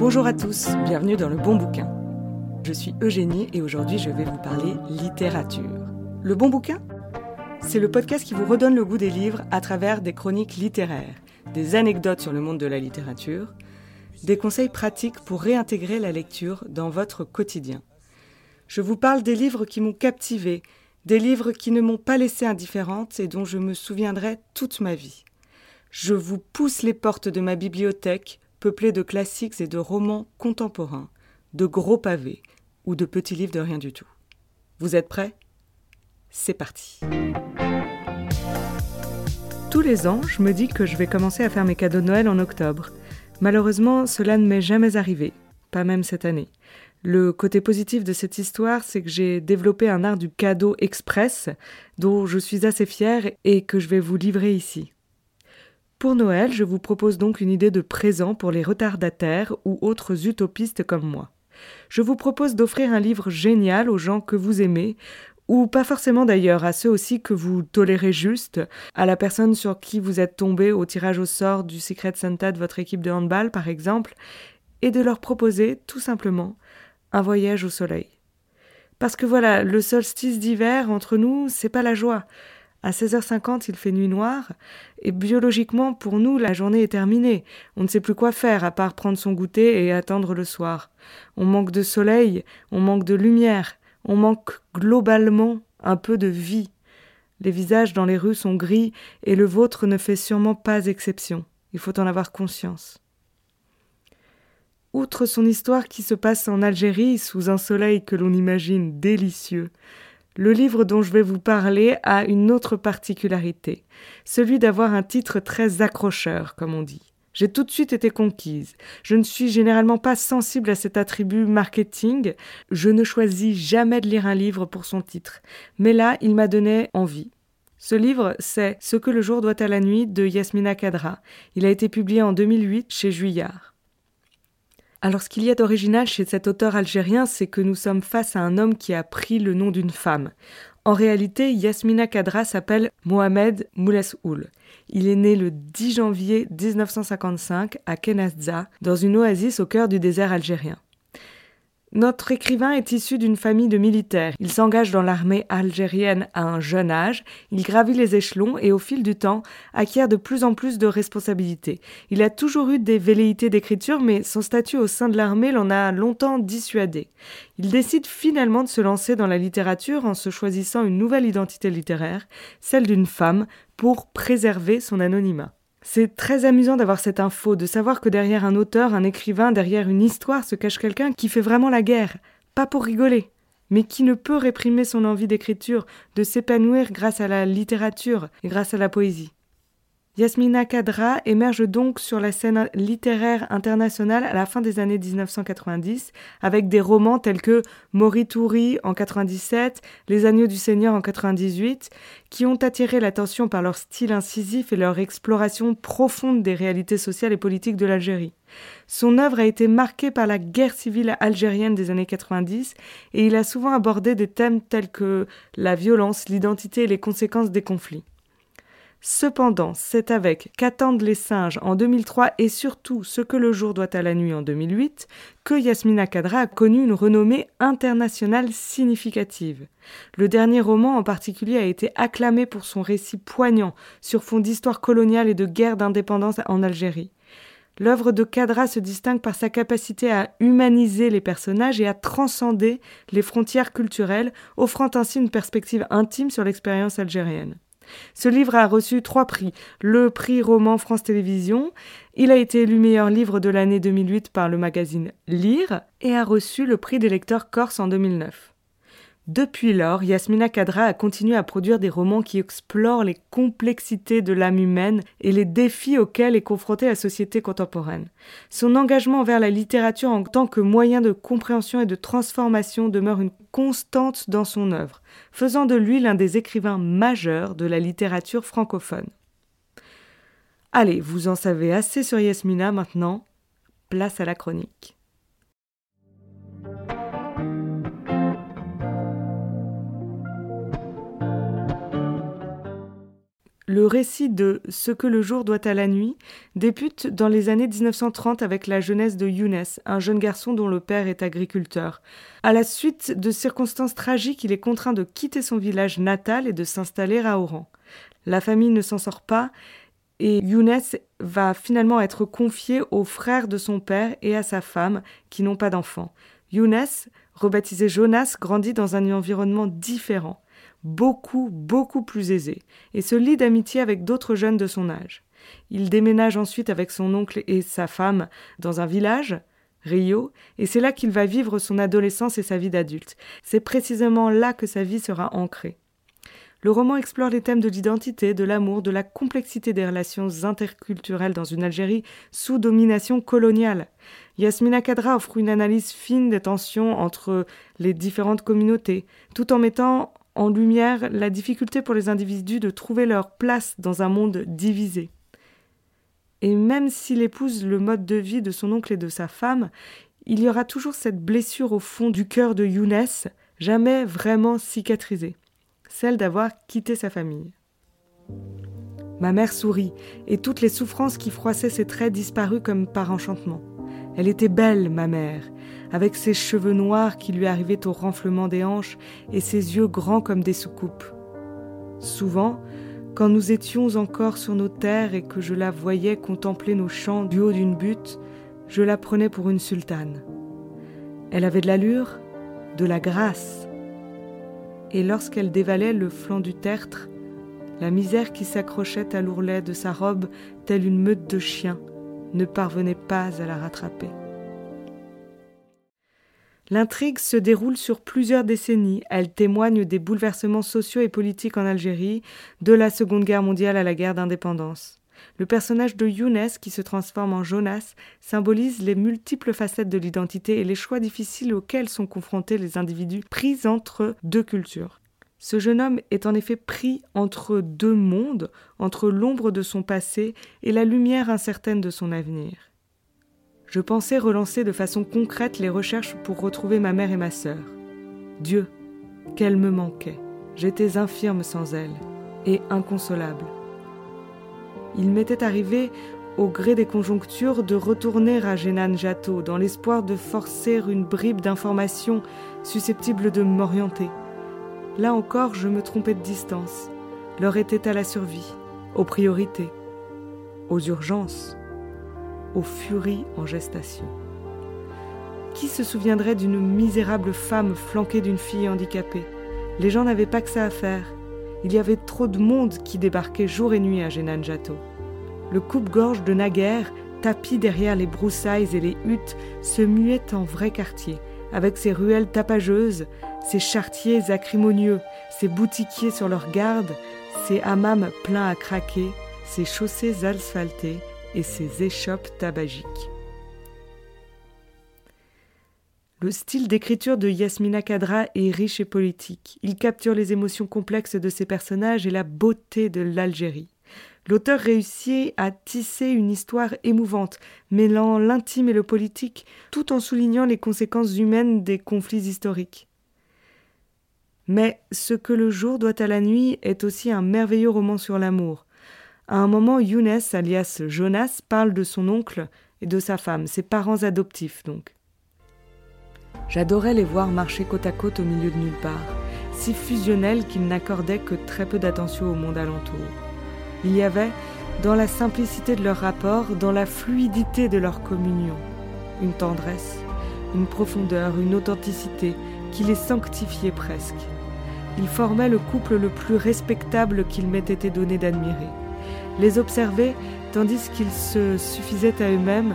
Bonjour à tous, bienvenue dans le bon bouquin. Je suis Eugénie et aujourd'hui je vais vous parler littérature. Le bon bouquin? C'est le podcast qui vous redonne le goût des livres à travers des chroniques littéraires, des anecdotes sur le monde de la littérature, des conseils pratiques pour réintégrer la lecture dans votre quotidien. Je vous parle des livres qui m'ont captivé, des livres qui ne m'ont pas laissé indifférente et dont je me souviendrai toute ma vie. Je vous pousse les portes de ma bibliothèque, peuplée de classiques et de romans contemporains, de gros pavés ou de petits livres de rien du tout. Vous êtes prêts? C'est parti. Tous les ans, je me dis que je vais commencer à faire mes cadeaux de Noël en octobre. Malheureusement, cela ne m'est jamais arrivé, pas même cette année. Le côté positif de cette histoire, c'est que j'ai développé un art du cadeau express dont je suis assez fière et que je vais vous livrer ici. Pour Noël, je vous propose donc une idée de présent pour les retardataires ou autres utopistes comme moi. Je vous propose d'offrir un livre génial aux gens que vous aimez, ou pas forcément d'ailleurs, à ceux aussi que vous tolérez juste, à la personne sur qui vous êtes tombé au tirage au sort du Secret Santa de votre équipe de handball par exemple, et de leur proposer tout simplement un voyage au soleil. Parce que voilà, le solstice d'hiver entre nous, c'est pas la joie. À 16h50, il fait nuit noire, et biologiquement, pour nous, la journée est terminée. On ne sait plus quoi faire à part prendre son goûter et attendre le soir. On manque de soleil, on manque de lumière, on manque globalement un peu de vie. Les visages dans les rues sont gris, et le vôtre ne fait sûrement pas exception. Il faut en avoir conscience. Outre son histoire qui se passe en Algérie sous un soleil que l'on imagine délicieux, le livre dont je vais vous parler a une autre particularité, celui d'avoir un titre très accrocheur, comme on dit. J'ai tout de suite été conquise. Je ne suis généralement pas sensible à cet attribut marketing. Je ne choisis jamais de lire un livre pour son titre. Mais là, il m'a donné envie. Ce livre, c'est Ce que le jour doit à la nuit de Yasmina Kadra. Il a été publié en 2008 chez Juillard. Alors ce qu'il y a d'original chez cet auteur algérien, c'est que nous sommes face à un homme qui a pris le nom d'une femme. En réalité, Yasmina Kadra s'appelle Mohamed Mouleshoul. Il est né le 10 janvier 1955 à Kenazza, dans une oasis au cœur du désert algérien. Notre écrivain est issu d'une famille de militaires. Il s'engage dans l'armée algérienne à un jeune âge, il gravit les échelons et au fil du temps acquiert de plus en plus de responsabilités. Il a toujours eu des velléités d'écriture, mais son statut au sein de l'armée l'en a longtemps dissuadé. Il décide finalement de se lancer dans la littérature en se choisissant une nouvelle identité littéraire, celle d'une femme, pour préserver son anonymat. C'est très amusant d'avoir cette info, de savoir que derrière un auteur, un écrivain, derrière une histoire se cache quelqu'un qui fait vraiment la guerre, pas pour rigoler, mais qui ne peut réprimer son envie d'écriture, de s'épanouir grâce à la littérature et grâce à la poésie. Yasmina Kadra émerge donc sur la scène littéraire internationale à la fin des années 1990 avec des romans tels que Morituri en 97, Les Agneaux du Seigneur en 98 qui ont attiré l'attention par leur style incisif et leur exploration profonde des réalités sociales et politiques de l'Algérie. Son œuvre a été marquée par la guerre civile algérienne des années 90 et il a souvent abordé des thèmes tels que la violence, l'identité et les conséquences des conflits. Cependant, c'est avec Qu'attendent les singes en 2003 et surtout Ce que le jour doit à la nuit en 2008 que Yasmina Kadra a connu une renommée internationale significative. Le dernier roman en particulier a été acclamé pour son récit poignant sur fond d'histoire coloniale et de guerre d'indépendance en Algérie. L'œuvre de Kadra se distingue par sa capacité à humaniser les personnages et à transcender les frontières culturelles, offrant ainsi une perspective intime sur l'expérience algérienne. Ce livre a reçu trois prix. Le prix roman France Télévisions, il a été élu meilleur livre de l'année 2008 par le magazine Lire et a reçu le prix des lecteurs corse en 2009. Depuis lors, Yasmina Kadra a continué à produire des romans qui explorent les complexités de l'âme humaine et les défis auxquels est confrontée la société contemporaine. Son engagement envers la littérature en tant que moyen de compréhension et de transformation demeure une constante dans son œuvre, faisant de lui l'un des écrivains majeurs de la littérature francophone. Allez, vous en savez assez sur Yasmina maintenant, place à la chronique. Le récit de Ce que le jour doit à la nuit débute dans les années 1930 avec la jeunesse de Younes, un jeune garçon dont le père est agriculteur. À la suite de circonstances tragiques, il est contraint de quitter son village natal et de s'installer à Oran. La famille ne s'en sort pas et Younes va finalement être confié aux frères de son père et à sa femme qui n'ont pas d'enfants. Younes, rebaptisé Jonas, grandit dans un environnement différent beaucoup, beaucoup plus aisé, et se lie d'amitié avec d'autres jeunes de son âge. Il déménage ensuite avec son oncle et sa femme dans un village, Rio, et c'est là qu'il va vivre son adolescence et sa vie d'adulte. C'est précisément là que sa vie sera ancrée. Le roman explore les thèmes de l'identité, de l'amour, de la complexité des relations interculturelles dans une Algérie sous domination coloniale. Yasmina Kadra offre une analyse fine des tensions entre les différentes communautés, tout en mettant en lumière la difficulté pour les individus de trouver leur place dans un monde divisé. Et même s'il épouse le mode de vie de son oncle et de sa femme, il y aura toujours cette blessure au fond du cœur de Younes, jamais vraiment cicatrisée, celle d'avoir quitté sa famille. Ma mère sourit, et toutes les souffrances qui froissaient ses traits disparurent comme par enchantement. Elle était belle, ma mère, avec ses cheveux noirs qui lui arrivaient au renflement des hanches et ses yeux grands comme des soucoupes. Souvent, quand nous étions encore sur nos terres et que je la voyais contempler nos champs du haut d'une butte, je la prenais pour une sultane. Elle avait de l'allure, de la grâce. Et lorsqu'elle dévalait le flanc du tertre, la misère qui s'accrochait à l'ourlet de sa robe, telle une meute de chiens, ne parvenait pas à la rattraper. L'intrigue se déroule sur plusieurs décennies. Elle témoigne des bouleversements sociaux et politiques en Algérie, de la Seconde Guerre mondiale à la guerre d'indépendance. Le personnage de Younes, qui se transforme en Jonas, symbolise les multiples facettes de l'identité et les choix difficiles auxquels sont confrontés les individus pris entre deux cultures. Ce jeune homme est en effet pris entre deux mondes, entre l'ombre de son passé et la lumière incertaine de son avenir je pensais relancer de façon concrète les recherches pour retrouver ma mère et ma sœur. Dieu, qu'elle me manquait. J'étais infirme sans elle et inconsolable. Il m'était arrivé, au gré des conjonctures, de retourner à Genan Jato dans l'espoir de forcer une bribe d'informations susceptibles de m'orienter. Là encore, je me trompais de distance. L'heure était à la survie, aux priorités, aux urgences aux furies en gestation. Qui se souviendrait d'une misérable femme flanquée d'une fille handicapée? Les gens n'avaient pas que ça à faire. Il y avait trop de monde qui débarquait jour et nuit à Jato. Le coupe-gorge de naguère, tapis derrière les broussailles et les huttes, se muait en vrai quartier, avec ses ruelles tapageuses, ses chartiers acrimonieux, ses boutiquiers sur leur garde, ses hammams pleins à craquer, ses chaussées asphaltées, et ses échoppes tabagiques. Le style d'écriture de Yasmina Kadra est riche et politique. Il capture les émotions complexes de ses personnages et la beauté de l'Algérie. L'auteur réussit à tisser une histoire émouvante, mêlant l'intime et le politique, tout en soulignant les conséquences humaines des conflits historiques. Mais Ce que le jour doit à la nuit est aussi un merveilleux roman sur l'amour, à un moment, Younes, alias Jonas, parle de son oncle et de sa femme, ses parents adoptifs donc. J'adorais les voir marcher côte à côte au milieu de nulle part, si fusionnels qu'ils n'accordaient que très peu d'attention au monde alentour. Il y avait, dans la simplicité de leur rapport, dans la fluidité de leur communion, une tendresse, une profondeur, une authenticité qui les sanctifiait presque. Ils formaient le couple le plus respectable qu'il m'ait été donné d'admirer les observer tandis qu'ils se suffisaient à eux-mêmes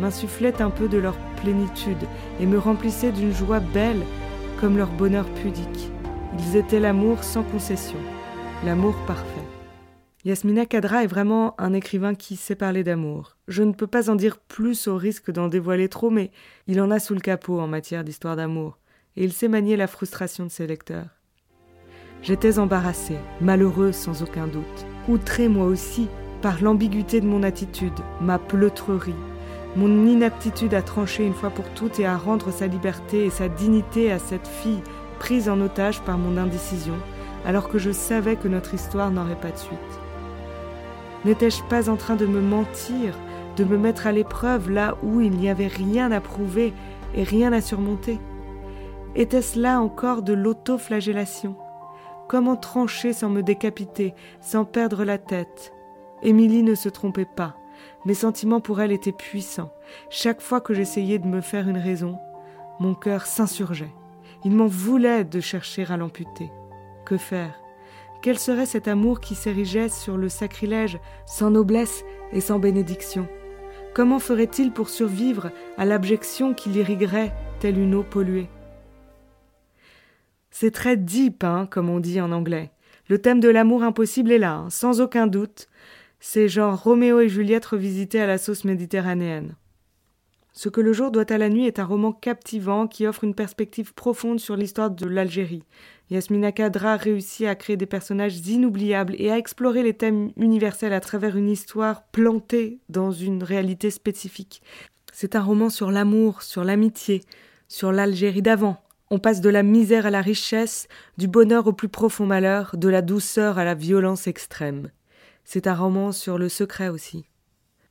m'insufflaient un peu de leur plénitude et me remplissaient d'une joie belle comme leur bonheur pudique. Ils étaient l'amour sans concession, l'amour parfait. Yasmina Kadra est vraiment un écrivain qui sait parler d'amour. Je ne peux pas en dire plus au risque d'en dévoiler trop, mais il en a sous le capot en matière d'histoire d'amour, et il sait manier la frustration de ses lecteurs. J'étais embarrassée, malheureuse sans aucun doute outré moi aussi par l'ambiguïté de mon attitude, ma pleutrerie, mon inaptitude à trancher une fois pour toutes et à rendre sa liberté et sa dignité à cette fille prise en otage par mon indécision, alors que je savais que notre histoire n'aurait pas de suite. N'étais-je pas en train de me mentir, de me mettre à l'épreuve là où il n'y avait rien à prouver et rien à surmonter? Était-ce là encore de l'autoflagellation? Comment trancher sans me décapiter, sans perdre la tête? Émilie ne se trompait pas. Mes sentiments pour elle étaient puissants. Chaque fois que j'essayais de me faire une raison, mon cœur s'insurgeait. Il m'en voulait de chercher à l'amputer. Que faire? Quel serait cet amour qui s'érigeait sur le sacrilège, sans noblesse et sans bénédiction? Comment ferait-il pour survivre à l'abjection qui l'irriguerait telle une eau polluée? C'est très deep, hein, comme on dit en anglais. Le thème de l'amour impossible est là, hein, sans aucun doute. C'est genre Roméo et Juliette revisités à la sauce méditerranéenne. Ce que le jour doit à la nuit est un roman captivant qui offre une perspective profonde sur l'histoire de l'Algérie. Yasmina Kadra réussit à créer des personnages inoubliables et à explorer les thèmes universels à travers une histoire plantée dans une réalité spécifique. C'est un roman sur l'amour, sur l'amitié, sur l'Algérie d'avant. On passe de la misère à la richesse, du bonheur au plus profond malheur, de la douceur à la violence extrême. C'est un roman sur le secret aussi.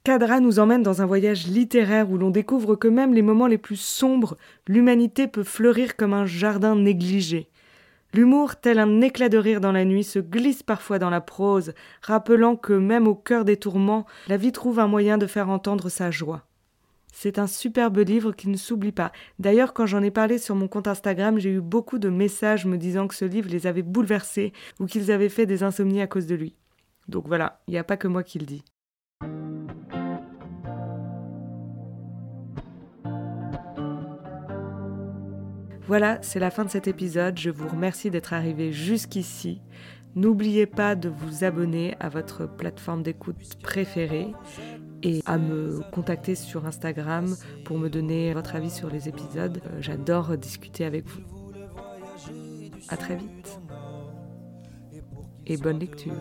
Cadra nous emmène dans un voyage littéraire où l'on découvre que même les moments les plus sombres, l'humanité peut fleurir comme un jardin négligé. L'humour, tel un éclat de rire dans la nuit, se glisse parfois dans la prose, rappelant que même au cœur des tourments, la vie trouve un moyen de faire entendre sa joie. C'est un superbe livre qui ne s'oublie pas. D'ailleurs, quand j'en ai parlé sur mon compte Instagram, j'ai eu beaucoup de messages me disant que ce livre les avait bouleversés ou qu'ils avaient fait des insomnies à cause de lui. Donc voilà, il n'y a pas que moi qui le dis. Voilà, c'est la fin de cet épisode. Je vous remercie d'être arrivé jusqu'ici. N'oubliez pas de vous abonner à votre plateforme d'écoute préférée et à me contacter sur Instagram pour me donner votre avis sur les épisodes. Euh, j'adore discuter avec vous. À très vite et bonne lecture.